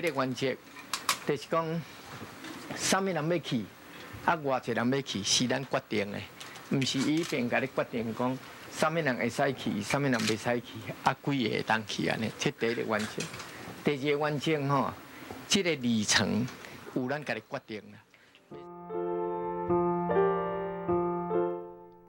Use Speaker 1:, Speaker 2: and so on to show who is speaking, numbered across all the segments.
Speaker 1: 这个原则就是讲，什么人要去，啊，偌济人要去，是咱决定的，唔是伊边甲你决定讲，什么人会使去，什么人袂使去，啊，几个会当去安尼，这第一个原则。第二个原则吼，这个里程有咱家己决定。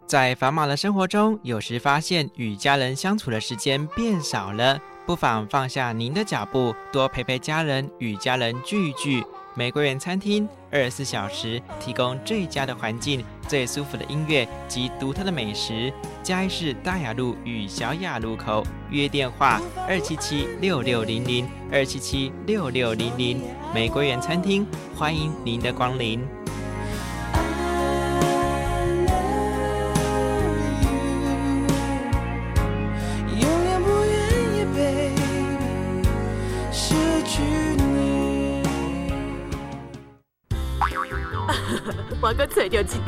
Speaker 2: 在繁忙的生活中，有时发现与家人相处的时间变少了，不妨放下您的脚步，多陪陪家人，与家人聚一聚。玫瑰园餐厅二十四小时提供最佳的环境、最舒服的音乐及独特的美食。嘉义市大雅路与小雅路口，约电话二七七六六零零二七七六六零零。玫瑰园餐厅，欢迎您的光
Speaker 3: 临。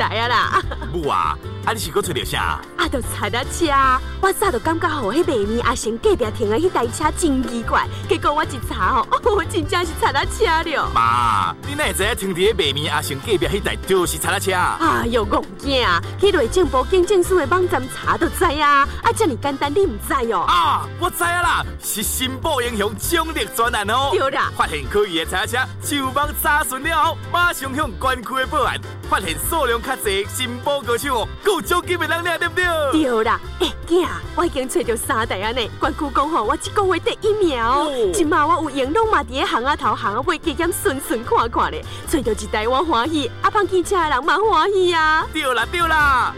Speaker 3: 咋样啦！
Speaker 4: 母啊，啊你是搁找着啥？
Speaker 3: 啊，就踩到车，我早就感觉吼，迄卖面阿贤隔壁停的迄台车真奇怪，结果我一查吼，我真正是踩到车了。
Speaker 4: 妈，你哪会知影停伫迄卖面阿贤隔壁迄台就是踩到车？
Speaker 3: 哎，哟，戆囝，去内政部警政署的网站查就知啊！啊，这么简单你唔知哦？
Speaker 4: 啊，我知啊啦，是新报英雄奖励专案哦。
Speaker 3: 对啦，
Speaker 4: 发现可疑的踩车，就网查询了后，马上向管区的报案。发现数量较侪，新报高手哦，够奖金的人了，对不对？
Speaker 3: 对啦，哎、欸，囝，我已经找到三台啊呢。关区讲吼，我一个月第一名哦。今嘛我有闲拢嘛伫个巷仔头巷仔尾加减顺顺看看咧，找到一台我欢喜，阿胖骑车的人嘛欢喜啊。
Speaker 4: 对啦对啦，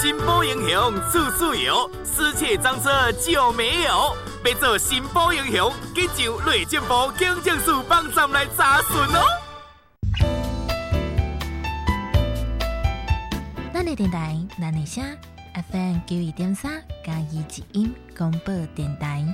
Speaker 4: 新宝英雄处处有，失窃赃车就没有。要做新宝英雄，记住内政部警政署网站来查询哦。
Speaker 5: 电台，咱的声，FM 九一点三，嘉义之音广播电台。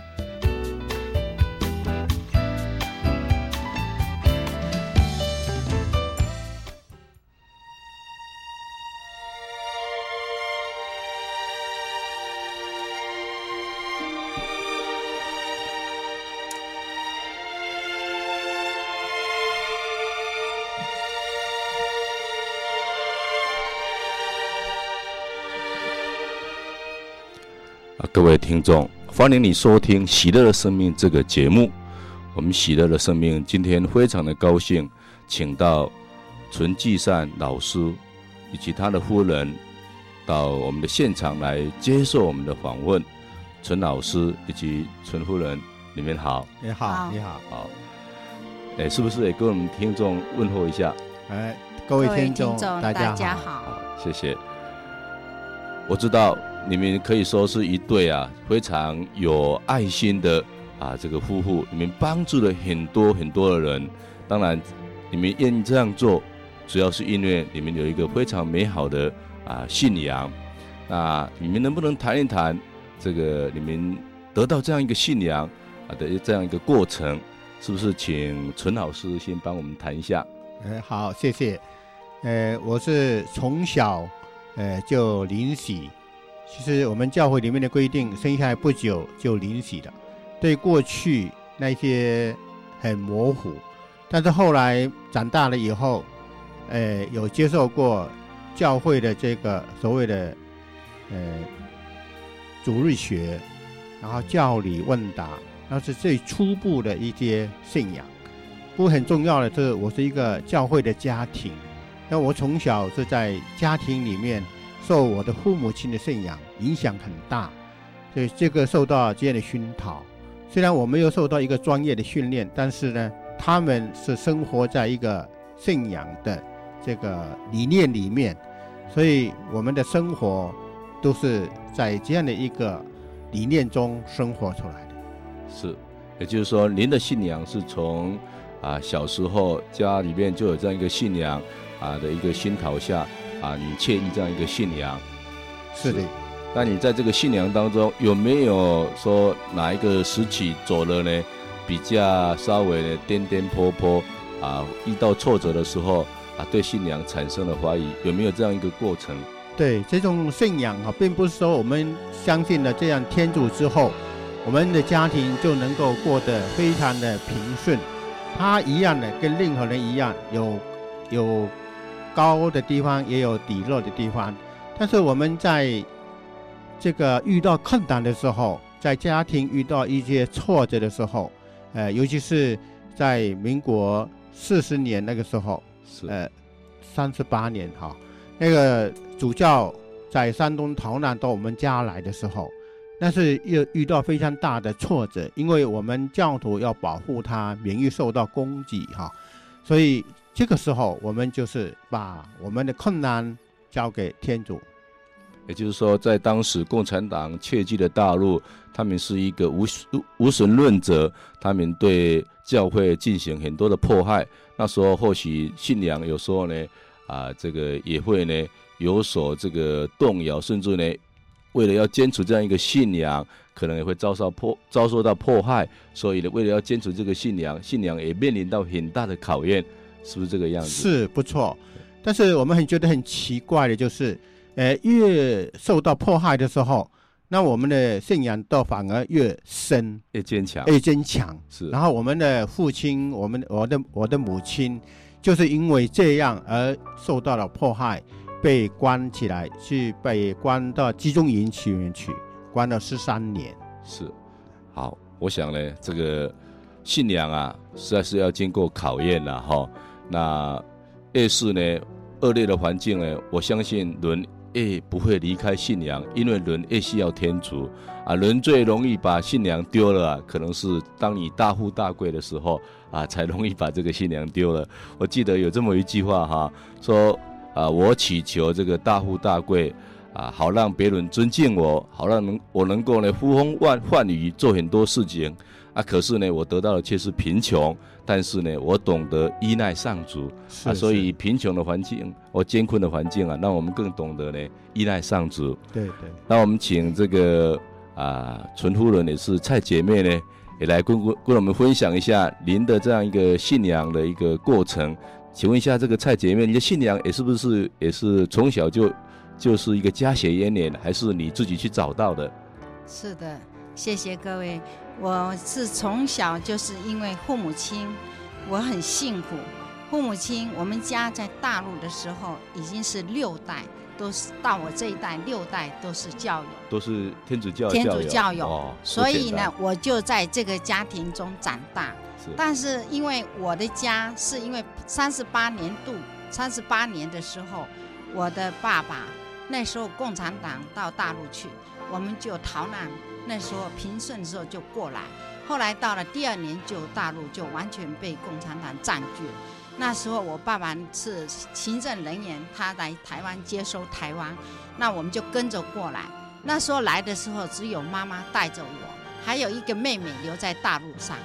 Speaker 6: 各位听众，欢迎你收听《喜乐的生命》这个节目。我们喜乐的生命今天非常的高兴，请到纯继善老师以及他的夫人到我们的现场来接受我们的访问。陈老师以及陈夫人，你们好。
Speaker 7: 你好，你好，
Speaker 6: 好。哎，是不是也跟我们听众问候一下？
Speaker 7: 哎，各位听众，大家好，
Speaker 5: 家好，
Speaker 6: 好，谢谢。我知道。你们可以说是一对啊，非常有爱心的啊，这个夫妇，你们帮助了很多很多的人。当然，你们愿意这样做，主要是因为你们有一个非常美好的啊信仰。那你们能不能谈一谈这个你们得到这样一个信仰啊的这样一个过程？是不是请陈老师先帮我们谈一下？
Speaker 7: 哎，好，谢谢。呃，我是从小呃就领洗。其实我们教会里面的规定，生下来不久就领洗了，对过去那些很模糊，但是后来长大了以后，呃，有接受过教会的这个所谓的呃主日学，然后教理问答，那是最初步的一些信仰。不过很重要的是，我是一个教会的家庭，那我从小是在家庭里面。受我的父母亲的信仰影响很大，所以这个受到这样的熏陶。虽然我没有受到一个专业的训练，但是呢，他们是生活在一个信仰的这个理念里面，所以我们的生活都是在这样的一个理念中生活出来的。
Speaker 6: 是，也就是说，您的信仰是从啊小时候家里面就有这样一个信仰啊的一个熏陶下。啊，你确立这样一个信仰，
Speaker 7: 是的。
Speaker 6: 那你在这个信仰当中有没有说哪一个时期走了呢？比较稍微的颠颠簸簸啊，遇到挫折的时候啊，对信仰产生了怀疑，有没有这样一个过程？
Speaker 7: 对，这种信仰啊，并不是说我们相信了这样天主之后，我们的家庭就能够过得非常的平顺。他一样的，跟任何人一样，有有高的地方，也有低落的地方。但是我们在这个遇到困难的时候，在家庭遇到一些挫折的时候，呃，尤其是在民国四十年那个时候，呃，三十八年哈，那个主教在山东逃难到我们家来的时候。但是又遇到非常大的挫折，因为我们教徒要保护他免于受到攻击哈，所以这个时候我们就是把我们的困难交给天主。
Speaker 6: 也就是说，在当时共产党窃据的大陆，他们是一个无无神论者，他们对教会进行很多的迫害。那时候或许信仰有时候呢，啊，这个也会呢有所这个动摇，甚至呢。为了要坚持这样一个信仰，可能也会遭受迫遭受到迫害，所以呢，为了要坚持这个信仰，信仰也面临到很大的考验，是不是这个样子？
Speaker 7: 是不错，但是我们很觉得很奇怪的就是，呃，越受到迫害的时候，那我们的信仰倒反而越深，
Speaker 6: 越坚强，
Speaker 7: 越坚强。
Speaker 6: 是，
Speaker 7: 然后我们的父亲，我们我的我的母亲，就是因为这样而受到了迫害。被关起来，去被关到集中营里面去，关了十三年。
Speaker 6: 是，好，我想呢，这个信仰啊，实在是要经过考验了哈。那越是呢恶劣的环境呢，我相信人越不会离开信仰，因为人越需要天主啊。人最容易把信仰丢了啊，可能是当你大富大贵的时候啊，才容易把这个信仰丢了。我记得有这么一句话哈，说。啊，我祈求这个大富大贵，啊，好让别人尊敬我，好让能我能够呢呼风唤唤雨做很多事情，啊，可是呢我得到的却是贫穷，但是呢我懂得依赖上主，是是啊，所以贫穷的环境，我艰困的环境啊，让我们更懂得呢依赖上主。
Speaker 7: 对对。
Speaker 6: 那我们请这个啊纯夫人也是蔡姐妹呢，也来跟跟我们分享一下您的这样一个信仰的一个过程。请问一下，这个蔡姐妹，你的信仰也是不是也是从小就就是一个家学渊源，还是你自己去找到的？
Speaker 8: 是的，谢谢各位。我是从小就是因为父母亲，我很幸福。父母亲，我们家在大陆的时候已经是六代，都是到我这一代六代都是教友，
Speaker 6: 都是天主教
Speaker 8: 天主教友。
Speaker 6: 哦，
Speaker 8: 所以呢，我就在这个家庭中长大。但是因为我的家是因为三十八年度三十八年的时候，我的爸爸那时候共产党到大陆去，我们就逃难。那时候平顺的时候就过来，后来到了第二年就大陆就完全被共产党占据了。那时候我爸爸是行政人员，他来台湾接收台湾，那我们就跟着过来。那时候来的时候只有妈妈带着我，还有一个妹妹留在大陆上。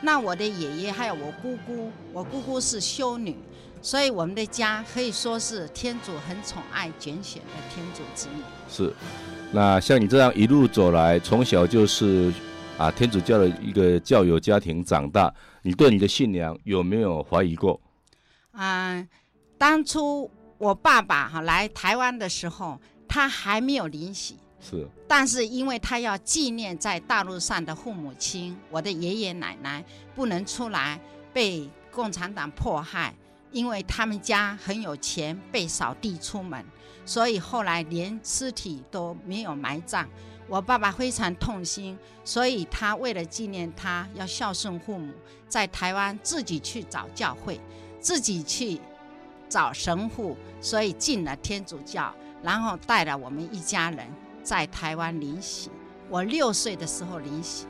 Speaker 8: 那我的爷爷还有我姑姑，我姑姑是修女，所以我们的家可以说是天主很宠爱拣选的天主子女。
Speaker 6: 是，那像你这样一路走来，从小就是啊天主教的一个教友家庭长大，你对你的信仰有没有怀疑过？
Speaker 8: 嗯，当初我爸爸哈来台湾的时候，他还没有领洗。
Speaker 6: 是，
Speaker 8: 但是因为他要纪念在大陆上的父母亲，我的爷爷奶奶不能出来，被共产党迫害，因为他们家很有钱，被扫地出门，所以后来连尸体都没有埋葬。我爸爸非常痛心，所以他为了纪念他，要孝顺父母，在台湾自己去找教会，自己去找神父，所以进了天主教，然后带了我们一家人。在台湾领洗，我六岁的时候领洗，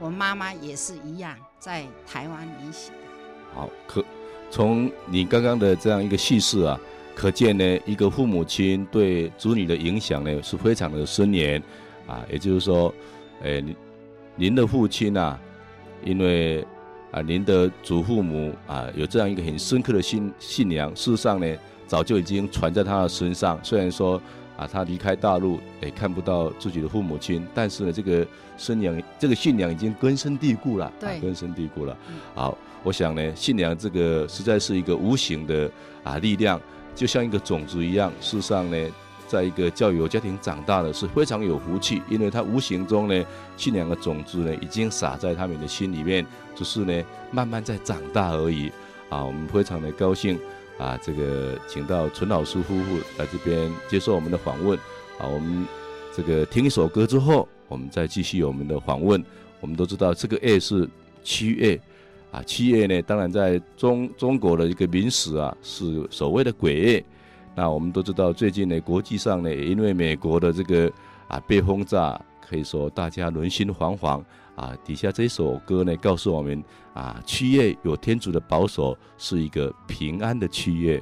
Speaker 8: 我妈妈也是一样在台湾领洗。
Speaker 6: 好，可从你刚刚的这样一个叙事啊，可见呢，一个父母亲对子女的影响呢是非常的深远啊。也就是说，诶，您您的父亲啊，因为啊您的祖父母啊有这样一个很深刻的信信仰，事实上呢，早就已经传在他的身上。虽然说。啊，他离开大陆，也看不到自己的父母亲，但是呢，这个信仰，这个信仰已经根深蒂固了，
Speaker 8: 对，
Speaker 6: 啊、根深蒂固了。好，我想呢，信仰这个实在是一个无形的啊力量，就像一个种子一样。事实上呢，
Speaker 9: 在一个教友家庭长大的是非常有福气，因为他无形中呢，信仰的种子呢已经撒在他们的心里面，只是呢慢慢在长大而已。啊，我们非常的高兴啊，这个请到陈老师夫妇来这边接受我们的访问。啊，我们这个听一首歌之后，我们再继续我们的访问。我们都知道这个月是七月，啊，七月呢，当然在中中国的一个民史啊，是所谓的鬼月。那我们都知道，最近呢，国际上呢，因为美国的这个啊被轰炸，可以说大家人心惶惶啊。底下这首歌呢，告诉我们啊，七月有天主的保守，是一个平安的七月。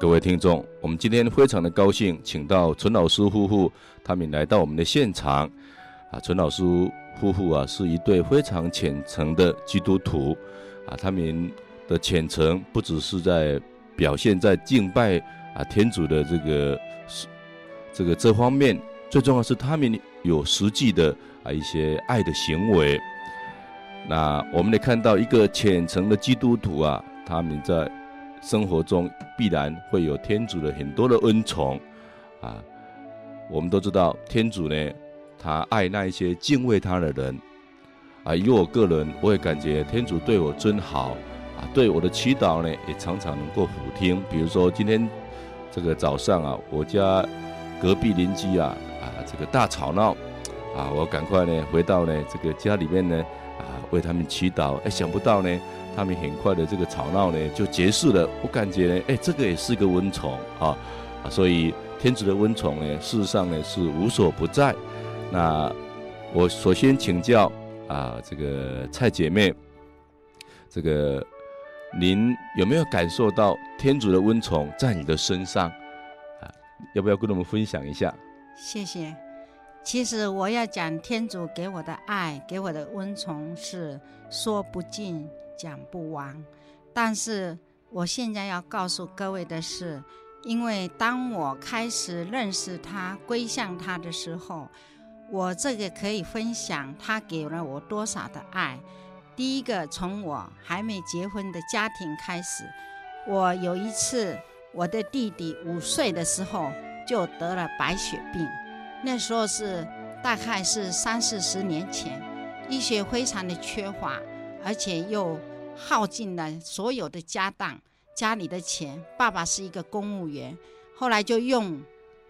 Speaker 6: 各位听众，我们今天非常的高兴，请到陈老师夫妇他们来到我们的现场。啊，陈老师夫妇啊，是一对非常虔诚的基督徒。啊，他们的虔诚不只是在表现在敬拜啊天主的这个这个这方面，最重要是他们有实际的啊一些爱的行为。那我们得看到一个虔诚的基督徒啊，他们在。生活中必然会有天主的很多的恩宠，啊，我们都知道天主呢，他爱那一些敬畏他的人，啊，以我个人，我也感觉天主对我真好，啊，对我的祈祷呢，也常常能够俯听。比如说今天这个早上啊，我家隔壁邻居啊，啊，这个大吵闹，啊，我赶快呢回到呢这个家里面呢，啊，为他们祈祷。哎，想不到呢。他们很快的这个吵闹呢就结束了，我感觉呢，哎，这个也是个温宠啊，所以天主的温宠呢，事实上呢是无所不在。那我首先请教啊，这个蔡姐妹，这个您有没有感受到天主的温宠在你的身上啊？要不要跟我们分享一下？
Speaker 8: 谢谢。其实我要讲天主给我的爱，给我的温宠是说不尽。讲不完，但是我现在要告诉各位的是，因为当我开始认识他、归向他的时候，我这个可以分享他给了我多少的爱。第一个，从我还没结婚的家庭开始，我有一次我的弟弟五岁的时候就得了白血病，那时候是大概是三四十年前，医学非常的缺乏，而且又。耗尽了所有的家当，家里的钱。爸爸是一个公务员，后来就用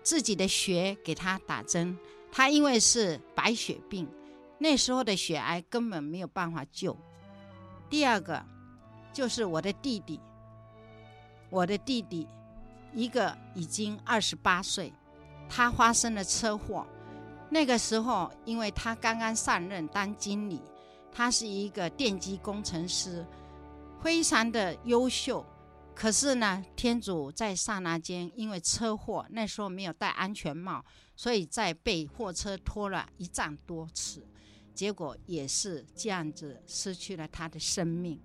Speaker 8: 自己的血给他打针。他因为是白血病，那时候的血癌根本没有办法救。第二个就是我的弟弟，我的弟弟一个已经二十八岁，他发生了车祸。那个时候，因为他刚刚上任当经理，他是一个电机工程师。非常的优秀，可是呢，天主在刹那间因为车祸，那时候没有戴安全帽，所以在被货车拖了一丈多尺，结果也是这样子失去了他的生命。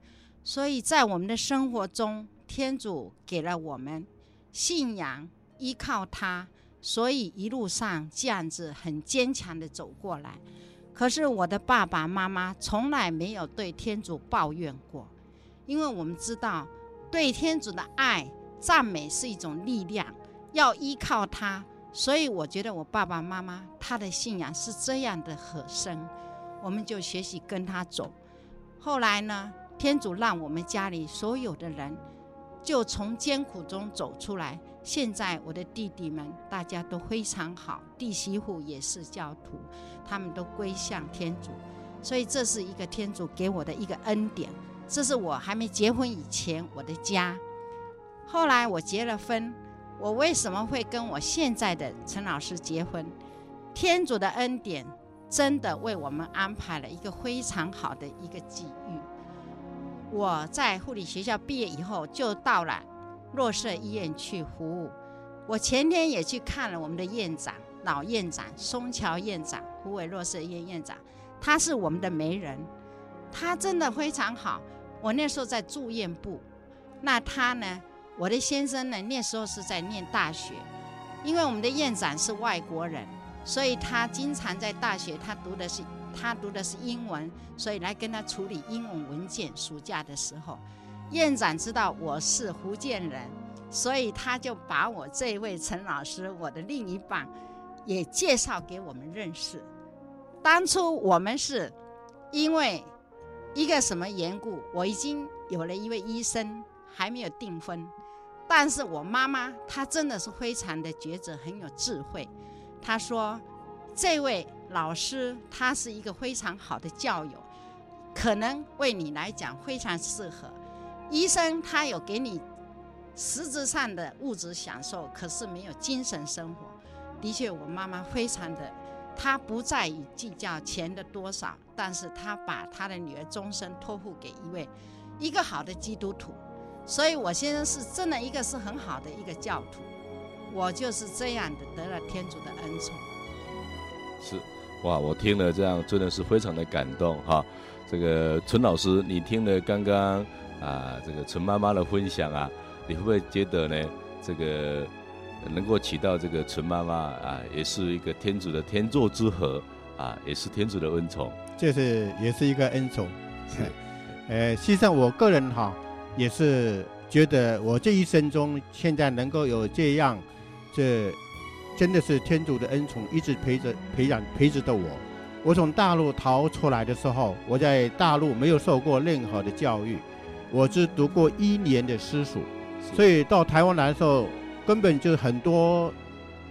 Speaker 8: 所以在我们的生活中，天主给了我们信仰，依靠他，所以一路上这样子很坚强的走过来。可是我的爸爸妈妈从来没有对天主抱怨过。因为我们知道，对天主的爱、赞美是一种力量，要依靠他。所以我觉得我爸爸妈妈他的信仰是这样的很深，我们就学习跟他走。后来呢，天主让我们家里所有的人就从艰苦中走出来。现在我的弟弟们大家都非常好，弟媳妇也是教徒，他们都归向天主。所以这是一个天主给我的一个恩典。这是我还没结婚以前我的家，后来我结了婚，我为什么会跟我现在的陈老师结婚？天主的恩典真的为我们安排了一个非常好的一个机遇。我在护理学校毕业以后，就到了若瑟医院去服务。我前天也去看了我们的院长，老院长松桥院长，虎尾若瑟医院院长，他是我们的媒人，他真的非常好。我那时候在住院部，那他呢？我的先生呢？那时候是在念大学，因为我们的院长是外国人，所以他经常在大学，他读的是他读的是英文，所以来跟他处理英文文件。暑假的时候，院长知道我是福建人，所以他就把我这位陈老师，我的另一半，也介绍给我们认识。当初我们是因为。一个什么缘故？我已经有了一位医生，还没有订婚。但是我妈妈她真的是非常的抉择，很有智慧。她说：“这位老师他是一个非常好的教友，可能为你来讲非常适合。医生他有给你实质上的物质享受，可是没有精神生活。的确，我妈妈非常的。”他不在意计较钱的多少，但是他把他的女儿终身托付给一位一个好的基督徒。所以我先生是真的一个是很好的一个教徒，我就是这样的得了天主的恩宠。
Speaker 6: 是，哇，我听了这样真的是非常的感动哈。这个陈老师，你听了刚刚啊这个陈妈妈的分享啊，你会不会觉得呢？这个能够娶到这个陈妈妈啊，也是一个天主的天作之合啊，也是天主的恩宠。
Speaker 7: 这是也是一个恩宠。是，呃，实际上我个人哈。也是觉得我这一生中现在能够有这样，这真的是天主的恩宠，一直陪着、培养、陪着的我。我从大陆逃出来的时候，我在大陆没有受过任何的教育，我只读过一年的私塾，所以到台湾来的时候，根本就很多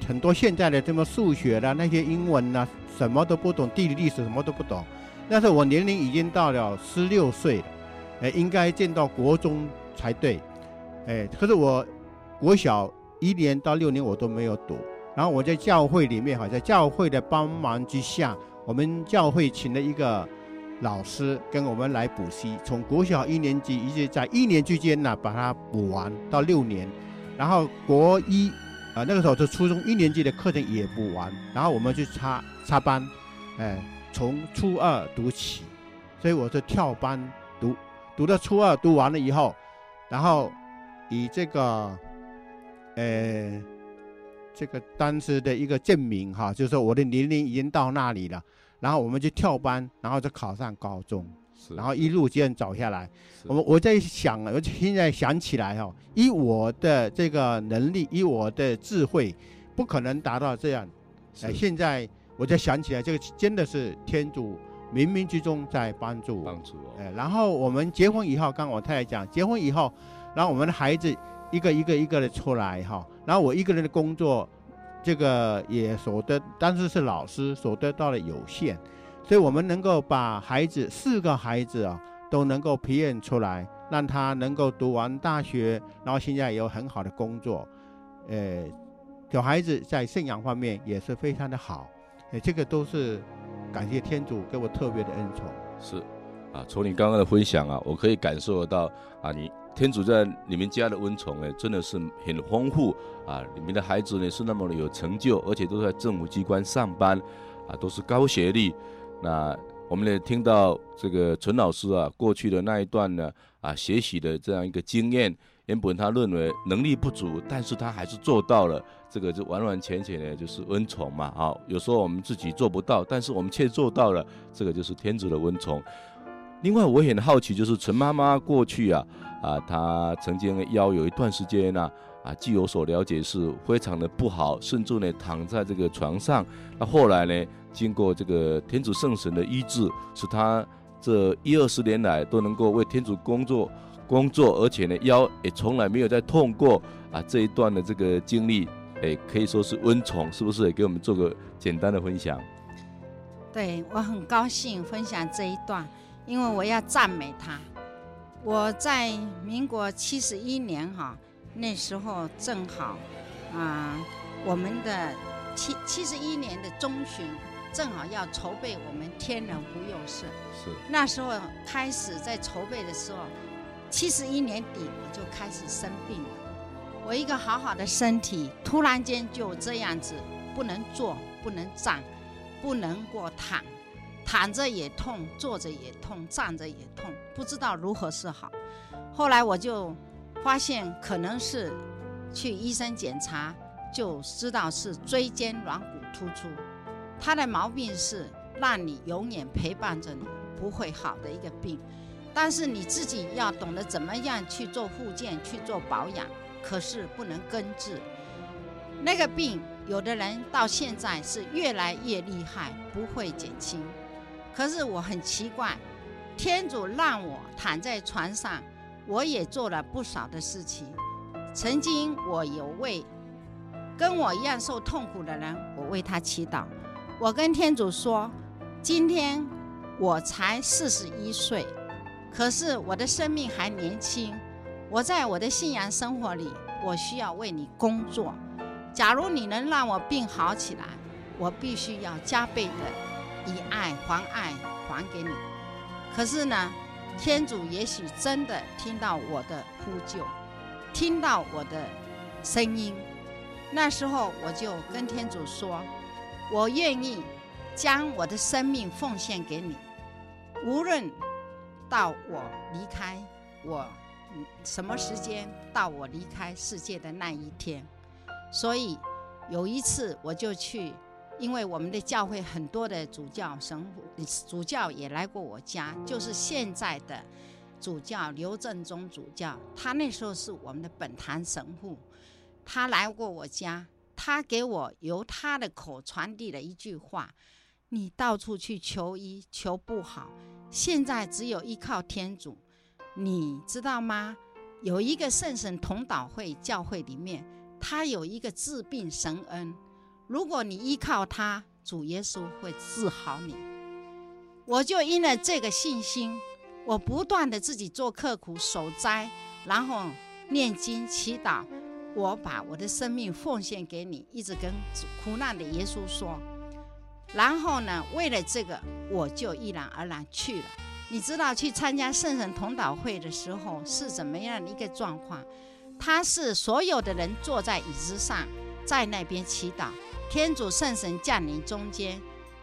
Speaker 7: 很多现在的这么数学啦、那些英文呐，什么都不懂，地理历史什么都不懂。但是我年龄已经到了十六岁了。哎，应该进到国中才对，哎，可是我国小一年到六年我都没有读，然后我在教会里面哈，在教会的帮忙之下，我们教会请了一个老师跟我们来补习，从国小一年级一直在一年之间呢把它补完到六年，然后国一啊那个时候是初中一年级的课程也补完，然后我们去插插班，哎，从初二读起，所以我是跳班读。读到初二，读完了以后，然后以这个，呃，这个当时的一个证明哈，就是说我的年龄已经到那里了，然后我们就跳班，然后就考上高中，然后一路这样走下来。我我在想，我现在想起来哈，以我的这个能力，以我的智慧，不可能达到这样。哎，现在我才想起来，这个真的是天主。冥冥之中在帮助我，帮助我。哎，然后我们结婚以后，刚刚我太太讲，结婚以后，然后我们的孩子一个一个一个的出来哈，然后我一个人的工作，这个也所得，当时是老师所得到的有限，所以我们能够把孩子四个孩子啊都能够培养出来，让他能够读完大学，然后现在也有很好的工作，呃，小孩子在信仰方面也是非常的好，呃，这个都是。感谢天主给我特别的恩宠。
Speaker 6: 是，啊，从你刚刚的分享啊，我可以感受得到啊，你天主在你们家的恩宠呢，真的是很丰富啊。你们的孩子呢是那么的有成就，而且都在政府机关上班，啊，都是高学历。那我们也听到这个陈老师啊过去的那一段呢啊学习的这样一个经验。原本他认为能力不足，但是他还是做到了，这个就完完全全的就是恩宠嘛，啊，有时候我们自己做不到，但是我们却做到了，这个就是天主的恩宠。另外，我很好奇，就是陈妈妈过去啊，啊，她曾经腰有一段时间呢，啊，据我所了解是非常的不好，甚至呢躺在这个床上。那后来呢，经过这个天主圣神的医治，使他这一二十年来都能够为天主工作。工作，而且呢，腰也从来没有再痛过啊！这一段的这个经历，哎，可以说是温宠，是不是？也给我们做个简单的分享。
Speaker 8: 对，我很高兴分享这一段，因为我要赞美他。我在民国七十一年哈，那时候正好啊，我们的七七十一年的中旬，正好要筹备我们天人福幼社。是。那时候开始在筹备的时候。七十一年底我就开始生病了，我一个好好的身体突然间就这样子，不能坐，不能站，不能过躺，躺着也痛，坐着也痛，站着也痛，不知道如何是好。后来我就发现可能是去医生检查，就知道是椎间软骨突出，他的毛病是让你永远陪伴着你，不会好的一个病。但是你自己要懂得怎么样去做复健，去做保养，可是不能根治。那个病，有的人到现在是越来越厉害，不会减轻。可是我很奇怪，天主让我躺在床上，我也做了不少的事情。曾经我有为跟我一样受痛苦的人，我为他祈祷。我跟天主说，今天我才四十一岁。可是我的生命还年轻，我在我的信仰生活里，我需要为你工作。假如你能让我病好起来，我必须要加倍的以爱还爱还给你。可是呢，天主也许真的听到我的呼救，听到我的声音。那时候我就跟天主说：“我愿意将我的生命奉献给你，无论到我离开，我什么时间到我离开世界的那一天。”所以有一次我就去。因为我们的教会很多的主教、神、主教也来过我家，就是现在的主教刘正中主教，他那时候是我们的本堂神父，他来过我家，他给我由他的口传递了一句话：你到处去求医求不好，现在只有依靠天主，你知道吗？有一个圣神同祷会教会里面，他有一个治病神恩。如果你依靠他，主耶稣会治好你。我就因了这个信心，我不断的自己做刻苦守斋，然后念经祈祷，我把我的生命奉献给你，一直跟苦难的耶稣说。然后呢，为了这个，我就毅然而然去了。你知道去参加圣神同祷会的时候是怎么样的一个状况？他是所有的人坐在椅子上，在那边祈祷。天主圣神降临中间，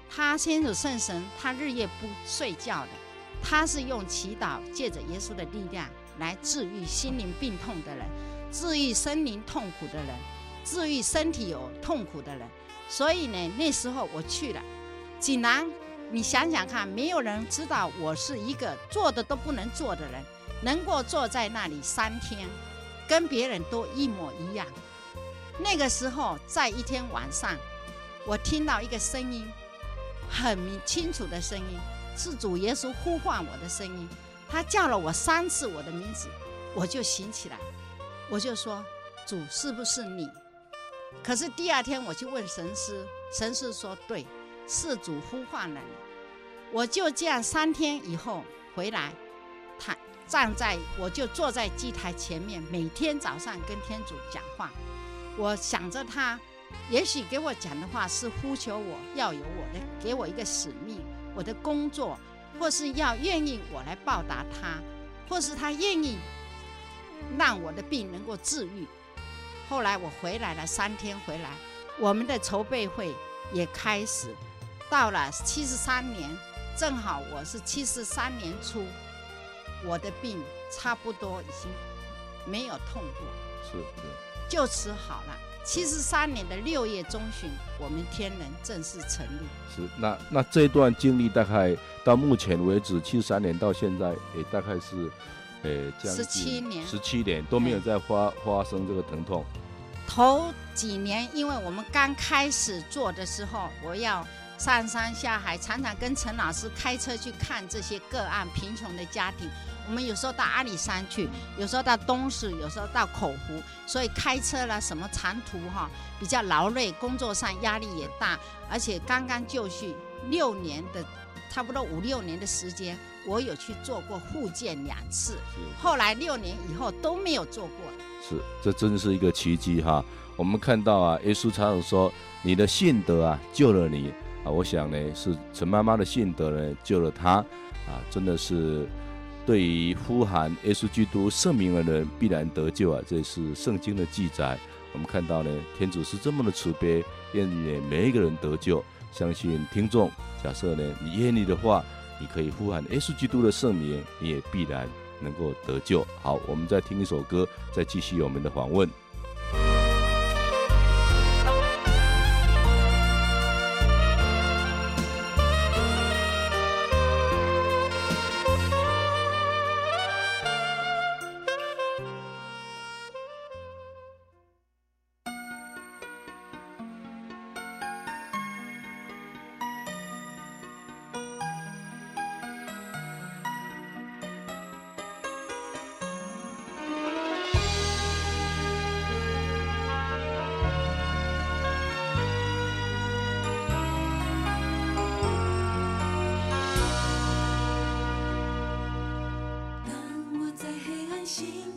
Speaker 8: 他天主圣神，他日夜不睡觉的，他是用祈祷借着耶稣的力量来治愈心灵病痛的人，治愈身灵痛苦的人，治愈身体有痛苦的人。所以呢，那时候我去了，济南你想想看，没有人知道我是一个坐的都不能坐的人，能够坐在那里三天，跟别人都一模一样。那个时候，在一天晚上，我听到一个声音，很明清楚的声音，是主耶稣呼唤我的声音。他叫了我三次我的名字，我就醒起来，我就说：“主，是不是你？”可是第二天我去问神师，神师说：“对，是主呼唤了你。”我就这样三天以后回来，他站在，我就坐在祭台前面，每天早上跟天主讲话。我想着他，也许给我讲的话是呼求我要有我的，给我一个使命，我的工作，或是要愿意我来报答他，或是他愿意让我的病能够治愈。后来我回来了，三天回来，我们的筹备会也开始。到了七十三年，正好我是七十三年初，我的病差不多已经没有痛过。
Speaker 6: 是是。
Speaker 8: 就此好了。七十三年的六月中旬，我们天人正式成立。
Speaker 6: 是，那那这段经历大概到目前为止，七十三年到现在，也大概是，呃，将近十七年，十七年都没有再发发生这个疼痛。
Speaker 8: 头几年，因为我们刚开始做的时候，我要上山下海，常常跟陈老师开车去看这些个案，贫穷的家庭。我们有时候到阿里山去，有时候到东市，有时候到口湖，所以开车啦，什么长途哈，比较劳累，工作上压力也大，而且刚刚就绪六年的，差不多五六年的时间，我有去做过复健两次，后来六年以后都没有做过。
Speaker 6: 是，这真是一个奇迹哈！我们看到啊，耶稣常常说：“你的信德啊，救了你啊。”我想呢，是陈妈妈的信德呢，救了她啊，真的是。对于呼喊耶稣基督圣名的人必然得救啊！这是圣经的记载。我们看到呢，天主是这么的慈悲，愿意每一个人得救。相信听众，假设呢你愿意的话，你可以呼喊耶稣基督的圣名，你也必然能够得救。好，我们再听一首歌，再继续我们的访问。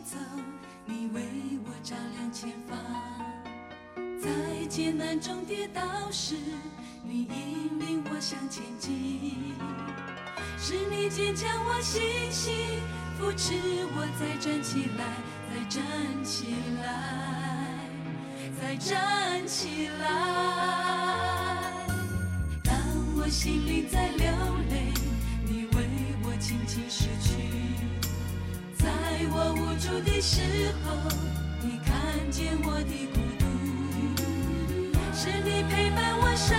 Speaker 9: 走你为我照亮前方在艰难中跌倒时你引领我向前进是你坚强我信心扶持我再站起来再站起来再站起来。当我心里在流泪你为我轻轻拭去。我无助的时候，你看见我的孤独，是你陪伴我身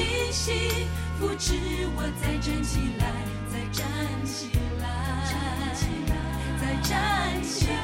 Speaker 9: 清晰，扶持我再站起来，再站起来，再站起来。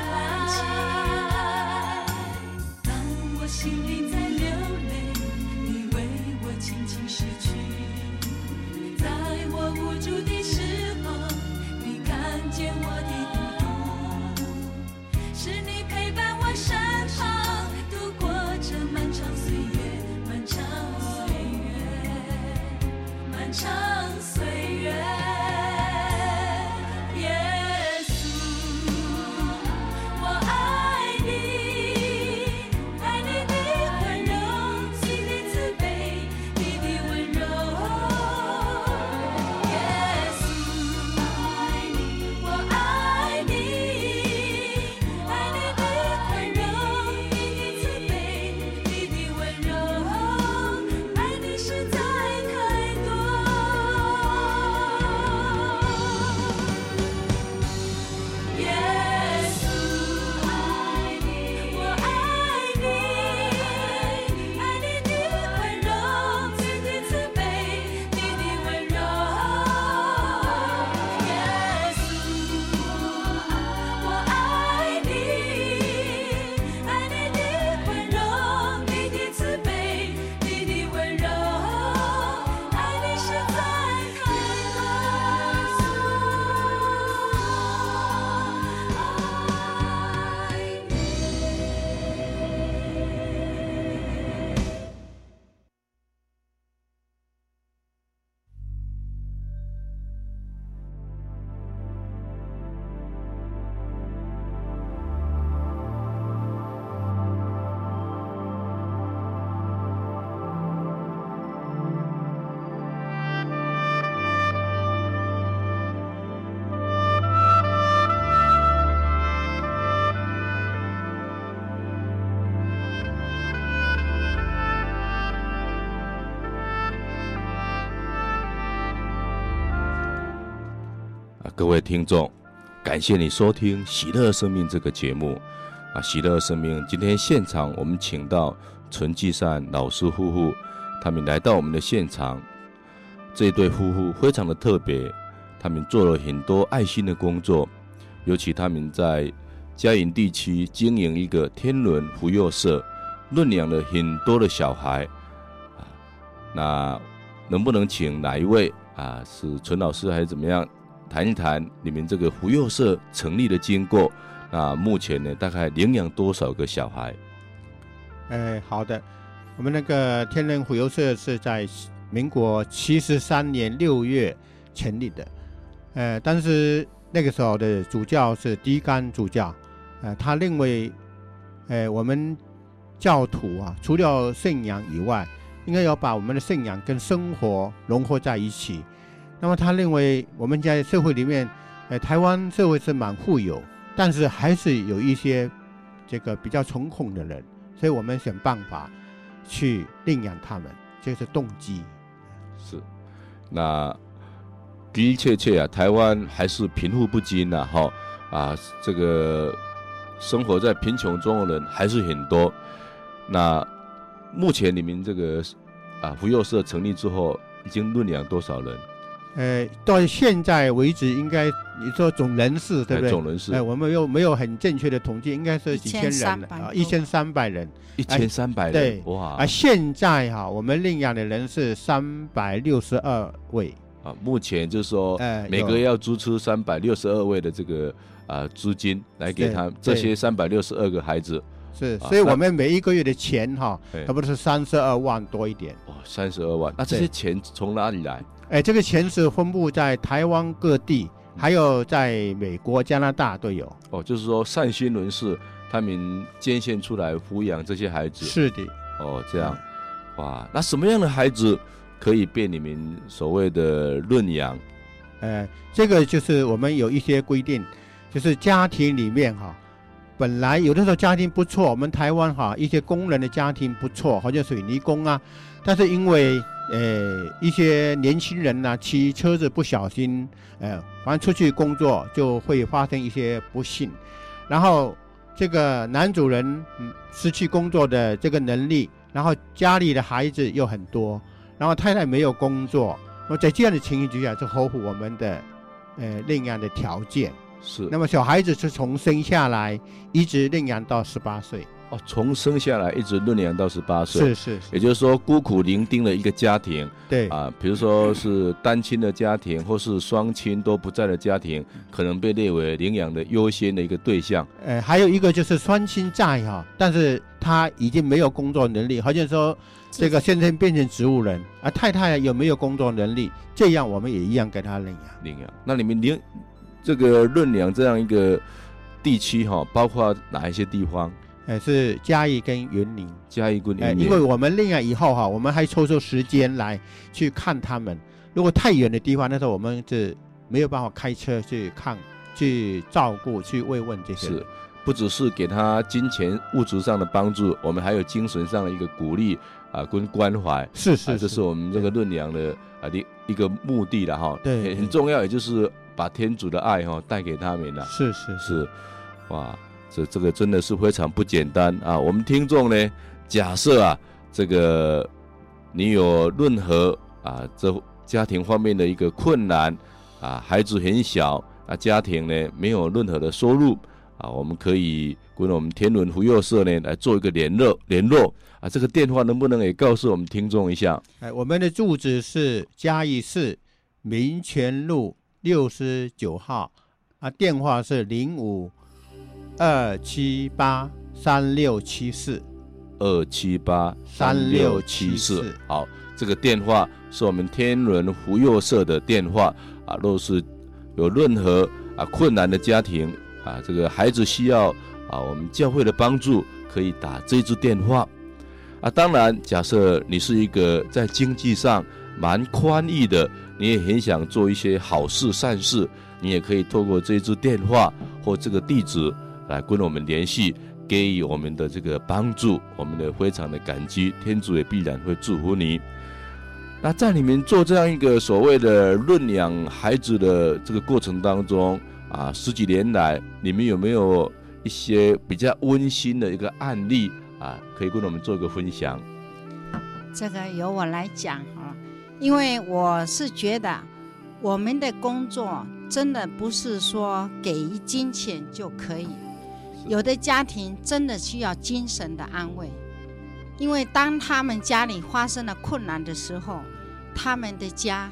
Speaker 6: 各位听众，感谢你收听《喜乐生命》这个节目啊！喜乐生命今天现场我们请到纯继善老师夫妇，他们来到我们的现场。这一对夫妇非常的特别，他们做了很多爱心的工作，尤其他们在嘉义地区经营一个天伦福幼社，认养了很多的小孩啊。那能不能请哪一位啊？是纯老师还是怎么样？谈一谈你们这个福幼社成立的经过，那目前呢，大概领养多少个小孩？
Speaker 7: 哎，好的，我们那个天人福幼社是在民国七十三年六月成立的，呃，但是那个时候的主教是狄甘主教，呃，他认为，呃，我们教徒啊，除了信仰以外，应该要把我们的信仰跟生活融合在一起。那么他认为我们在社会里面，呃，台湾社会是蛮富有，但是还是有一些这个比较穷困的人，所以我们想办法去领养他们，这是动机。
Speaker 6: 是，那的的确确啊，台湾还是贫富不均呐，哈啊，这个生活在贫穷中的人还是很多。那目前你们这个啊扶幼社成立之后，已经论养多少人？
Speaker 7: 呃，到现在为止，应该你说总人数对不对？
Speaker 6: 总人数，
Speaker 7: 哎，我们又没有很正确的统计，应该是几千人啊，一千三百人，
Speaker 6: 一千三百人，
Speaker 7: 对，
Speaker 6: 哇！
Speaker 7: 啊，现在哈，我们领养的人是三百六十二位
Speaker 6: 啊，目前就是说，哎每个月要支出三百六十二位的这个啊资金来给他这些三百六十二个孩子。
Speaker 7: 是，所以我们每一个月的钱哈，差不多是三十二万多一点。
Speaker 6: 哦，三十二万，那这些钱从哪里来？
Speaker 7: 哎，这个钱是分布在台湾各地，还有在美国、加拿大都有。
Speaker 6: 哦，就是说善心人士他们捐献出来抚养这些孩子。
Speaker 7: 是的。
Speaker 6: 哦，这样，哇，那什么样的孩子可以被你们所谓的认养？
Speaker 7: 呃，这个就是我们有一些规定，就是家庭里面哈。本来有的时候家庭不错，我们台湾哈一些工人的家庭不错，好像水泥工啊，但是因为呃一些年轻人呢、啊、骑车子不小心，呃，反正出去工作就会发生一些不幸，然后这个男主人嗯失去工作的这个能力，然后家里的孩子又很多，然后太太没有工作，那么在这样的情形之下，就合乎我们的呃领养的条件。
Speaker 6: 是，
Speaker 7: 那么小孩子是从生下来一直领养到十八岁
Speaker 6: 哦，从生下来一直认养到十八岁，
Speaker 7: 是是，是，
Speaker 6: 也就是说孤苦伶仃的一个家庭，
Speaker 7: 对
Speaker 6: 啊，比如说是单亲的家庭，或是双亲都不在的家庭，可能被列为领养的优先的一个对象。
Speaker 7: 呃，还有一个就是双亲在哈，但是他已经没有工作能力，好像说这个先生变成植物人，而太太有没有工作能力，这样我们也一样给他领养
Speaker 6: 领养。那你们领？这个认养这样一个地区哈，包括哪一些地方？
Speaker 7: 呃，是嘉义跟云林。
Speaker 6: 嘉义跟云林。
Speaker 7: 因为我们领养以后哈，我们还抽出时间来去看他们。如果太远的地方，那时候我们是没有办法开车去看、去照顾、去慰问这些。
Speaker 6: 是，不只是给他金钱物质上的帮助，我们还有精神上的一个鼓励啊，跟关怀。
Speaker 7: 是是，
Speaker 6: 是，这是我们这个论养的啊的一个目的了哈。
Speaker 7: 对，
Speaker 6: 很重要，也就是。把天主的爱哈带给他们了，
Speaker 7: 是是
Speaker 6: 是，哇，这这个真的是非常不简单啊！我们听众呢，假设啊，这个你有任何啊这家庭方面的一个困难啊，孩子很小啊，家庭呢没有任何的收入啊，我们可以跟我们天伦扶幼社呢来做一个联络联络啊，这个电话能不能也告诉我们听众一下？
Speaker 7: 哎，我们的住址是嘉义市民权路。六十九号啊，电话是零五二七八三六七四
Speaker 6: 二七八三六七四。好，这个电话是我们天伦福佑社的电话啊。若是有任何啊困难的家庭啊，这个孩子需要啊我们教会的帮助，可以打这支电话啊。当然，假设你是一个在经济上蛮宽裕的。你也很想做一些好事善事，你也可以透过这支电话或这个地址来跟我们联系，给予我们的这个帮助，我们的非常的感激，天主也必然会祝福你。那在你们做这样一个所谓的认养孩子的这个过程当中啊，十几年来，你们有没有一些比较温馨的一个案例啊，可以跟我们做一个分享？
Speaker 8: 这个由我来讲。因为我是觉得，我们的工作真的不是说给予金钱就可以，有的家庭真的需要精神的安慰。因为当他们家里发生了困难的时候，他们的家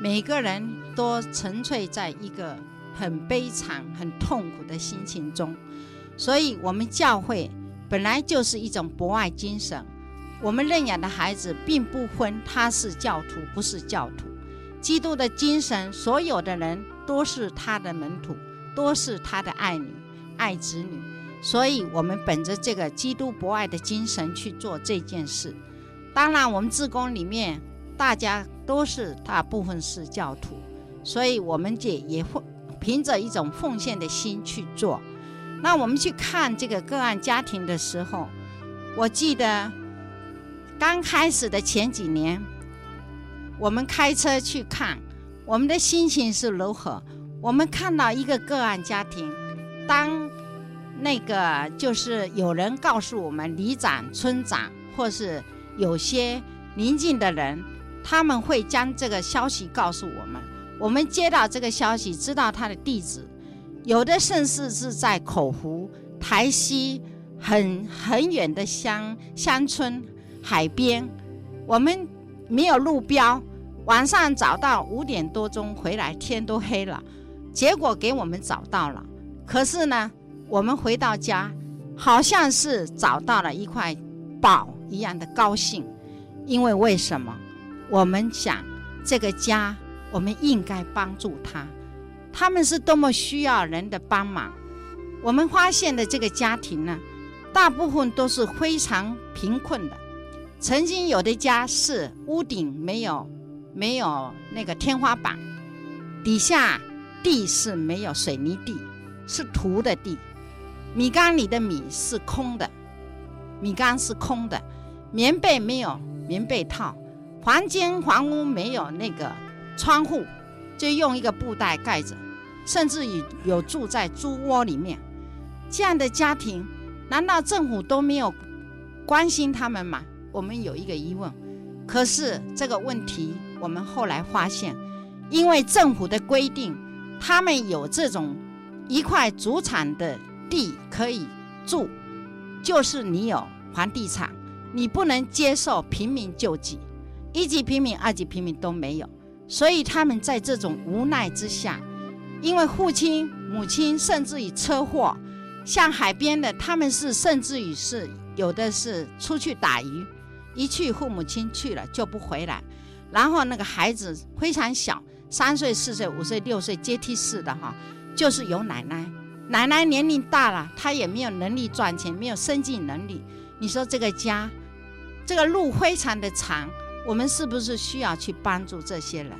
Speaker 8: 每个人都沉醉在一个很悲惨、很痛苦的心情中。所以，我们教会本来就是一种博爱精神。我们认养的孩子，并不分他是教徒不是教徒，基督的精神，所有的人都是他的门徒，都是他的爱女、爱子女。所以我们本着这个基督博爱的精神去做这件事。当然，我们自工里面大家都是大部分是教徒，所以我们也也会凭着一种奉献的心去做。那我们去看这个个案家庭的时候，我记得刚开始的前几年，我们开车去看，我们的心情是如何？我们看到一个个案家庭，当那个就是有人告诉我们，里长、村长或是有些邻近的人，他们会将这个消息告诉我们。我们接到这个消息，知道他的地址。有的甚至是在口湖、台西很很远的乡乡村海边，我们没有路标，晚上找到五点多钟回来，天都黑了，结果给我们找到了。可是呢，我们回到家，好像是找到了一块宝一样的高兴，因为为什么？我们想这个家，我们应该帮助他。他们是多么需要人的帮忙。我们发现的这个家庭呢，大部分都是非常贫困的。曾经有的家是屋顶没有没有那个天花板，底下地是没有水泥地，是土的地。米缸里的米是空的，米缸是空的，棉被没有棉被套，房间房屋没有那个窗户，就用一个布袋盖着。甚至于有住在猪窝里面，这样的家庭，难道政府都没有关心他们吗？我们有一个疑问。可是这个问题，我们后来发现，因为政府的规定，他们有这种一块祖产的地可以住，就是你有房地产，你不能接受平民救济，一级平民、二级平民都没有，所以他们在这种无奈之下。因为父亲、母亲甚至于车祸，像海边的，他们是甚至于是有的是出去打鱼，一去父母亲去了就不回来，然后那个孩子非常小，三岁、四岁、五岁、六岁阶梯式的哈，就是有奶奶，奶奶年龄大了，她也没有能力赚钱，没有生计能力。你说这个家，这个路非常的长，我们是不是需要去帮助这些人？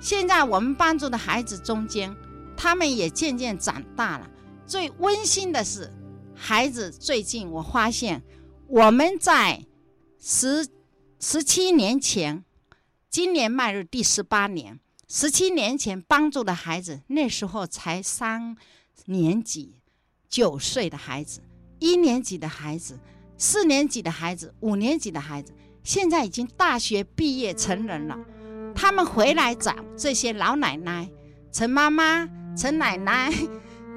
Speaker 8: 现在我们帮助的孩子中间，他们也渐渐长大了。最温馨的是，孩子最近我发现，我们在十十七年前，今年迈入第十八年。十七年前帮助的孩子，那时候才三年级，九岁的孩子，一年级的孩子，四年级的孩子，五年级的孩子，现在已经大学毕业成人了。他们回来找这些老奶奶，陈妈妈、陈奶奶，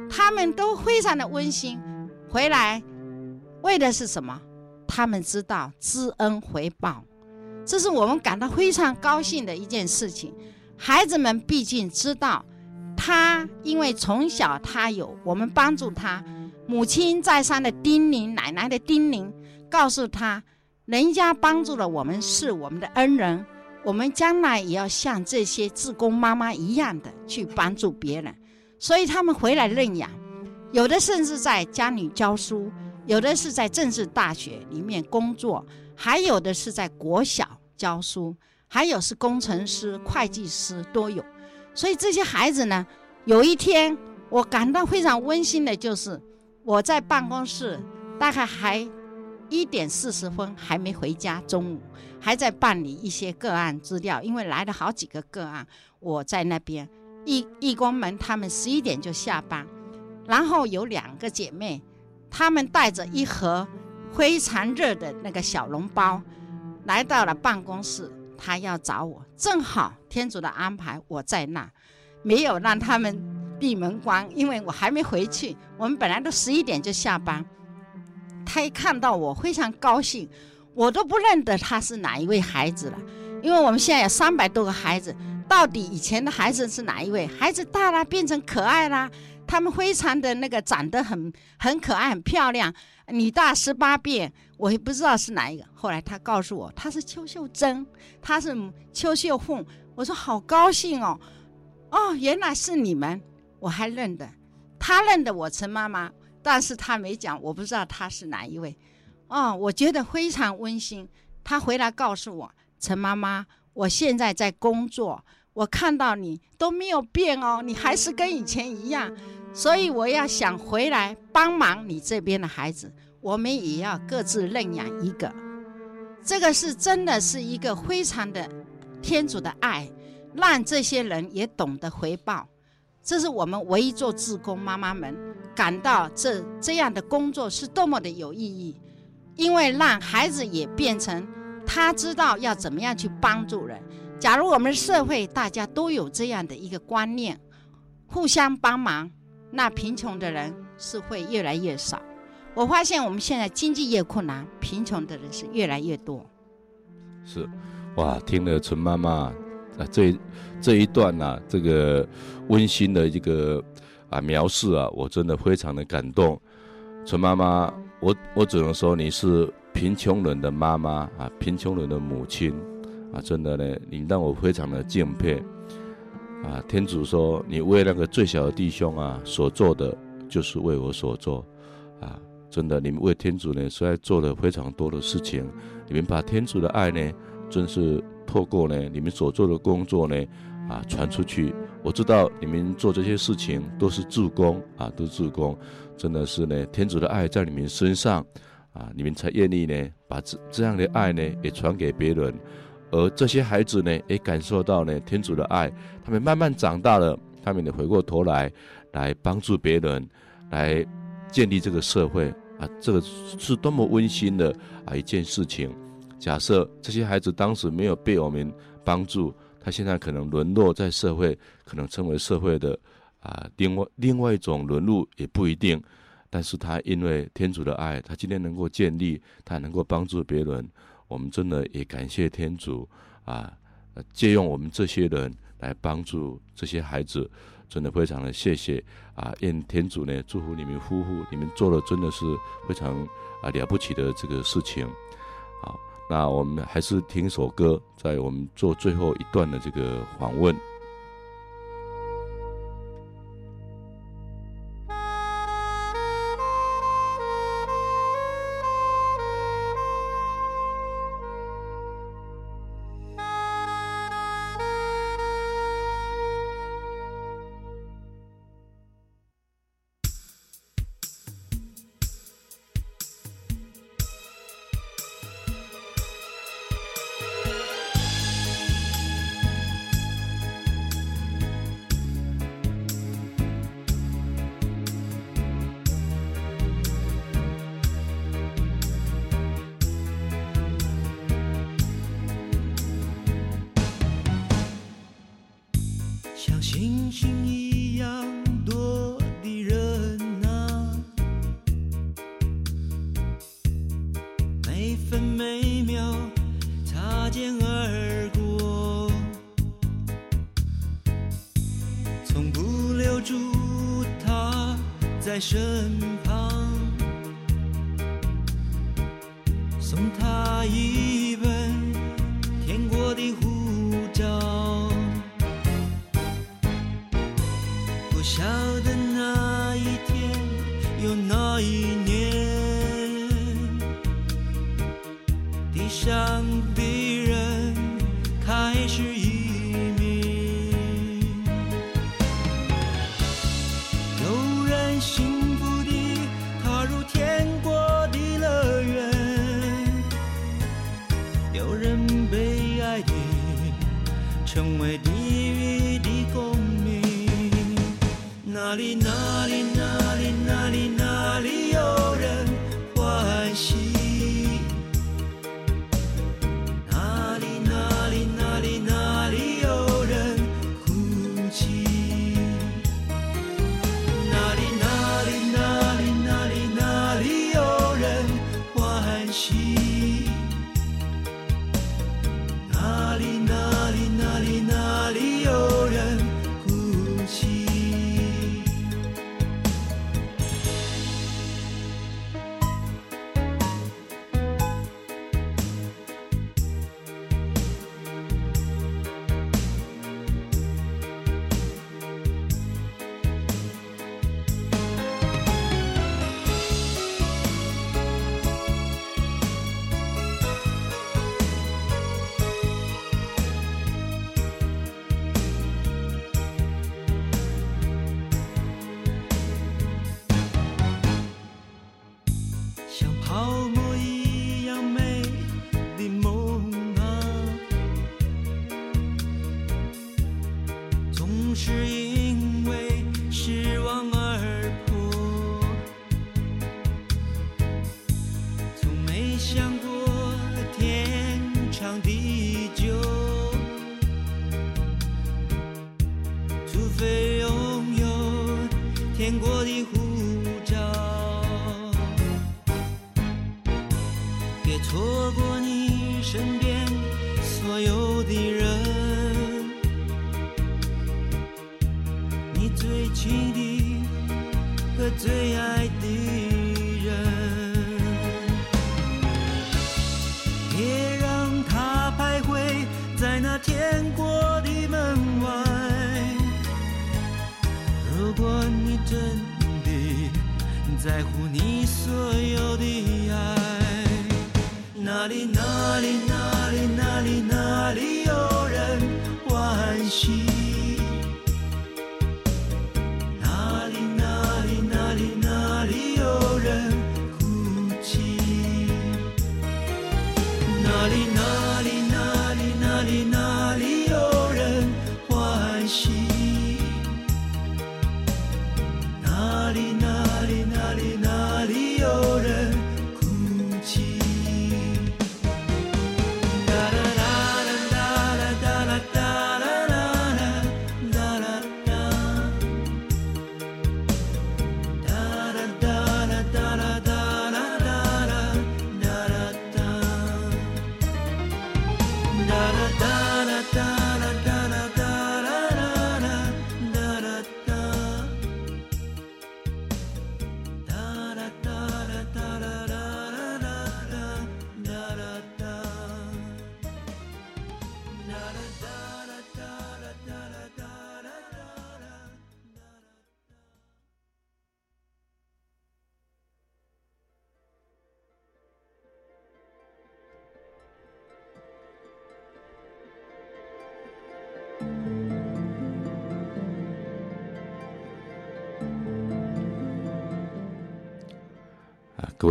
Speaker 8: 他们都非常的温馨。回来为的是什么？他们知道知恩回报，这是我们感到非常高兴的一件事情。孩子们毕竟知道，他因为从小他有我们帮助他，母亲再三的叮咛，奶奶的叮咛，告诉他，人家帮助了我们是我们的恩人。我们将来也要像这些志工妈妈一样的去帮助别人，所以他们回来认养，有的甚至在家里教书，有的是在政治大学里面工作，还有的是在国小教书，还有是工程师、会计师都有。所以这些孩子呢，有一天我感到非常温馨的就是，我在办公室大概还。一点四十分还没回家，中午还在办理一些个案资料，因为来了好几个个案，我在那边。义义工们他们十一点就下班，然后有两个姐妹，她们带着一盒非常热的那个小笼包，来到了办公室，他要找我，正好天主的安排我在那，没有让他们闭门关，因为我还没回去，我们本来都十一点就下班。他一看到我非常高兴，我都不认得他是哪一位孩子了，因为我们现在有三百多个孩子，到底以前的孩子是哪一位？孩子大了变成可爱啦，他们非常的那个长得很很可爱很漂亮，女大十八变，我也不知道是哪一个。后来他告诉我他是邱秀珍，他是邱秀凤，我说好高兴哦，哦原来是你们，我还认得，他认得我陈妈妈。但是他没讲，我不知道他是哪一位。哦，我觉得非常温馨。他回来告诉我，陈妈妈，我现在在工作，我看到你都没有变哦，你还是跟以前一样，所以我要想回来帮忙你这边的孩子，我们也要各自认养一个。这个是真的是一个非常的天主的爱，让这些人也懂得回报。这是我们唯一做志工妈妈们感到这这样的工作是多么的有意义，因为让孩子也变成他知道要怎么样去帮助人。假如我们社会大家都有这样的一个观念，互相帮忙，那贫穷的人是会越来越少。我发现我们现在经济越困难，贫穷的人是越来越多。
Speaker 6: 是，哇，听了陈妈妈啊这这一段呐、啊，这个温馨的一个啊描述啊，我真的非常的感动。陈妈妈，我我只能说你是贫穷人的妈妈啊，贫穷人的母亲啊，真的呢，你让我非常的敬佩啊。天主说，你为那个最小的弟兄啊所做的，就是为我所做啊。真的，你们为天主呢，实在做了非常多的事情。你们把天主的爱呢，真是透过呢你们所做的工作呢，啊传出去。我知道你们做这些事情都是助工啊，都是志工，真的是呢天主的爱在你们身上啊，你们才愿意呢把这这样的爱呢也传给别人。而这些孩子呢也感受到呢天主的爱，他们慢慢长大了，他们得回过头来来帮助别人，来建立这个社会。啊，这个是多么温馨的啊一件事情！假设这些孩子当时没有被我们帮助，他现在可能沦落在社会，可能成为社会的啊另外另外一种沦落也不一定。但是他因为天主的爱，他今天能够建立，他能够帮助别人，我们真的也感谢天主啊，借用我们这些人来帮助这些孩子。真的非常的谢谢啊！愿天主呢祝福你们夫妇，你们做的真的是非常啊了不起的这个事情。好，那我们还是听一首歌，在我们做最后一段的
Speaker 10: 这个访问。星星一样多的人啊，每分每秒擦肩而过，从不留住他在身边。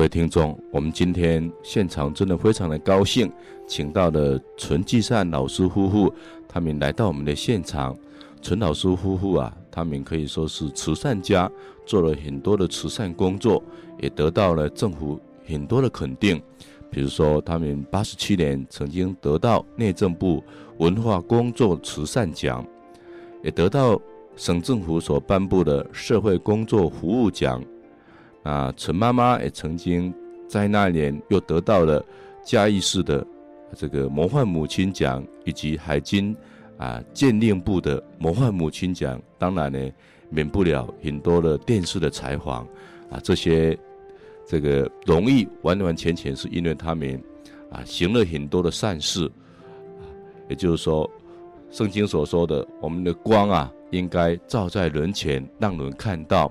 Speaker 6: 各位听众，我们今天现场真的非常的高兴，请到了纯济善老师夫妇，他们来到我们的现场。纯老师夫妇啊，他们可以说是慈善家，做了很多的慈善工作，也得到了政府很多的肯定。比如说，他们八十七年曾经得到内政部文化工作慈善奖，也得到省政府所颁布的社会工作服务奖。啊，陈妈妈也曾经在那年又得到了嘉义市的这个模范母亲奖，以及海军啊舰令部的模范母亲奖。当然呢，免不了很多的电视的采访啊，这些这个荣誉完完全全是因为他们啊行了很多的善事啊。也就是说，圣经所说的，我们的光啊，应该照在人前，让人看到，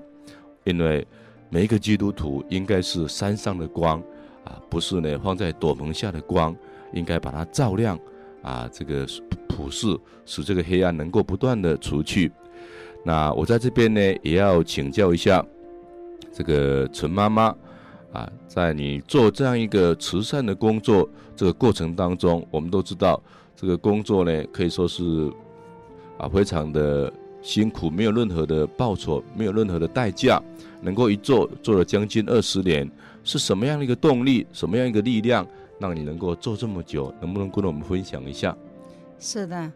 Speaker 6: 因为。每一个基督徒应该是山上的光，啊，不是呢放在斗篷下的光，应该把它照亮，啊，这个普世，使这个黑暗能够不断的除去。那我在这边呢，也要请教一下这个陈妈妈，啊，在你做这样一个慈善的工作这个过程当中，我们都知道这个工作呢可以说是啊非常的辛苦，没有任何的报酬，没有任何的代价。能够一做做了将近二十年，是什么样的一个动力，什么样一个力量，让你能够做这么久？能不能跟我们分享一下？
Speaker 8: 是的，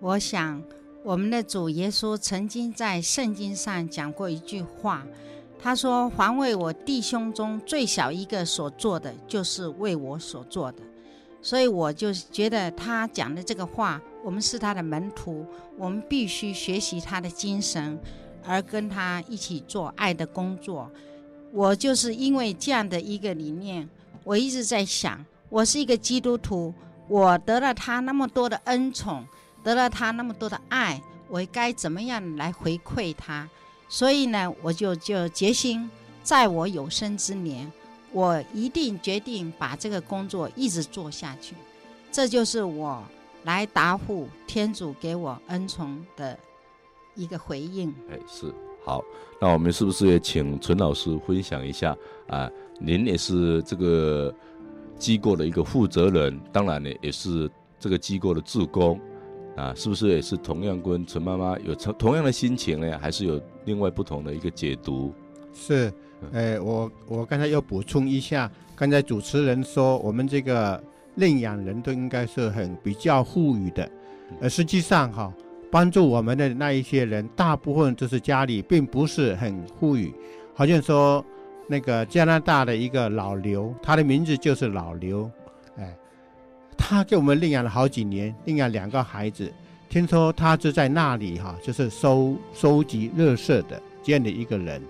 Speaker 8: 我想我们的主耶稣曾经在圣经上讲过一句话，他说：“凡为我弟兄中最小一个所做的，就是为我所做的。”所以我就觉得他讲的这个话，我们是他的门徒，我们必须学习他的精神。而跟他一起做爱的工作，我就是因为这样的一个理念，我一直在想，我是一个基督徒，我得了他那么多的恩宠，得了他那么多的爱，我该怎么样来回馈他？所以呢，我就就决心，在我有生之年，我一定决定把这个工作一直做下去。这就是我来答复天主给我恩宠的。一个回应，
Speaker 6: 哎，是好，那我们是不是也请陈老师分享一下啊？您也是这个机构的一个负责人，当然呢，也是这个机构的职工啊，是不是也是同样跟陈妈妈有同同样的心情呢？还是有另外不同的一个解读？
Speaker 7: 是，哎，我我刚才要补充一下，刚才主持人说我们这个认养人都应该是很比较富裕的，呃实际上哈。帮助我们的那一些人，大部分就是家里并不是很富裕，好像说那个加拿大的一个老刘，他的名字就是老刘，哎，他给我们领养了好几年，领养两个孩子，听说他就在那里哈，就是收收集垃圾的这样的一个人，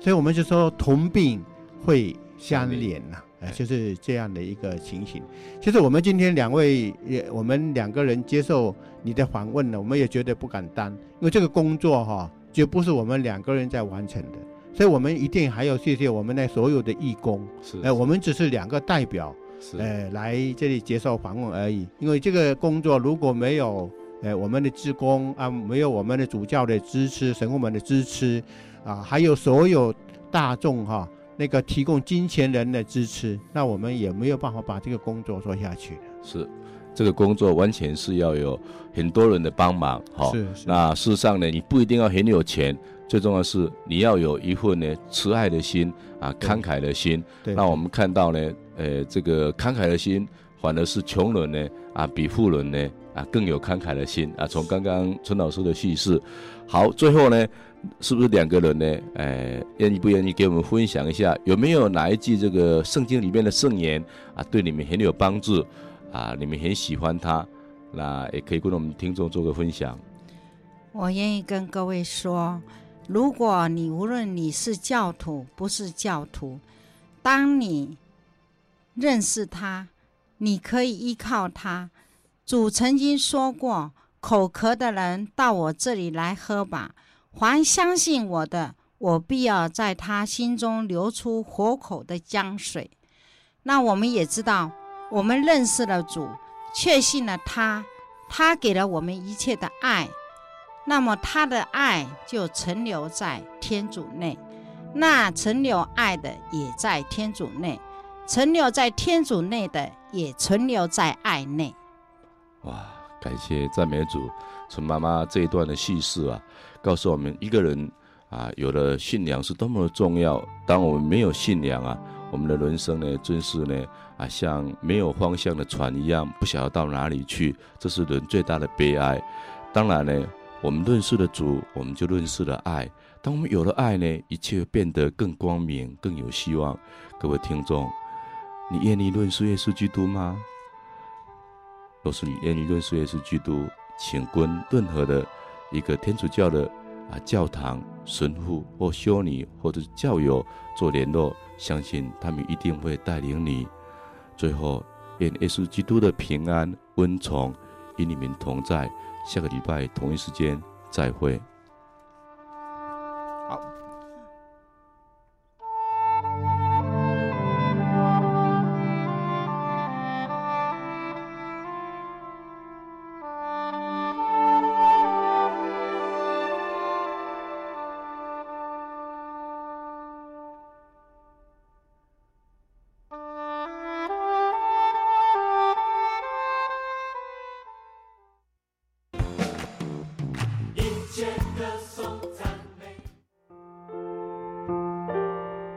Speaker 7: 所以我们就说同病会相怜呐。就是这样的一个情形。其实我们今天两位也，我们两个人接受你的访问呢，我们也觉得不敢当，因为这个工作哈，绝不是我们两个人在完成的，所以我们一定还要谢谢我们的所有的义工。是，呃，我们只是两个代表，呃，来这里接受访问而已。因为这个工作如果没有呃我们的职工啊，没有我们的主教的支持、神父们的支持啊，还有所有大众哈。那个提供金钱人的支持，那我们也没有办法把这个工作做下去。
Speaker 6: 是，这个工作完全是要有很多人的帮忙。哈，是。那事实上呢，你不一定要很有钱，最重要的是你要有一份呢慈爱的心啊，慷慨的心。对。那我们看到呢，呃，这个慷慨的心，反而是穷人呢啊，比富人呢啊更有慷慨的心啊。从刚刚陈老师的叙事，好，最后呢。是不是两个人呢？哎，愿意不愿意给我们分享一下？有没有哪一句这个圣经里面的圣言啊，对你们很有帮助啊？你们很喜欢它，那也可以跟我们听众做个分享。
Speaker 8: 我愿意跟各位说，如果你无论你是教徒不是教徒，当你认识他，你可以依靠他。主曾经说过：“口渴的人到我这里来喝吧。”凡相信我的，我必要在他心中流出活口的江水。那我们也知道，我们认识了主，确信了他，他给了我们一切的爱。那么他的爱就存留在天主内，那存留爱的也在天主内，存留在天主内的也存留在爱内。
Speaker 6: 哇，感谢赞美主，陈妈妈这一段的叙事啊。告诉我们，一个人啊，有了信仰是多么的重要。当我们没有信仰啊，我们的人生呢，真是呢啊，像没有方向的船一样，不晓得到哪里去。这是人最大的悲哀。当然呢，我们认识了主，我们就认识了爱。当我们有了爱呢，一切变得更光明、更有希望。各位听众，你愿意认识耶稣基督吗？若是你愿意认识耶稣基督，请跟任何的。一个天主教的啊教堂神父或修女或者是教友做联络，相信他们一定会带领你。最后，愿耶稣基督的平安温从与你们同在。下个礼拜同一时间再会。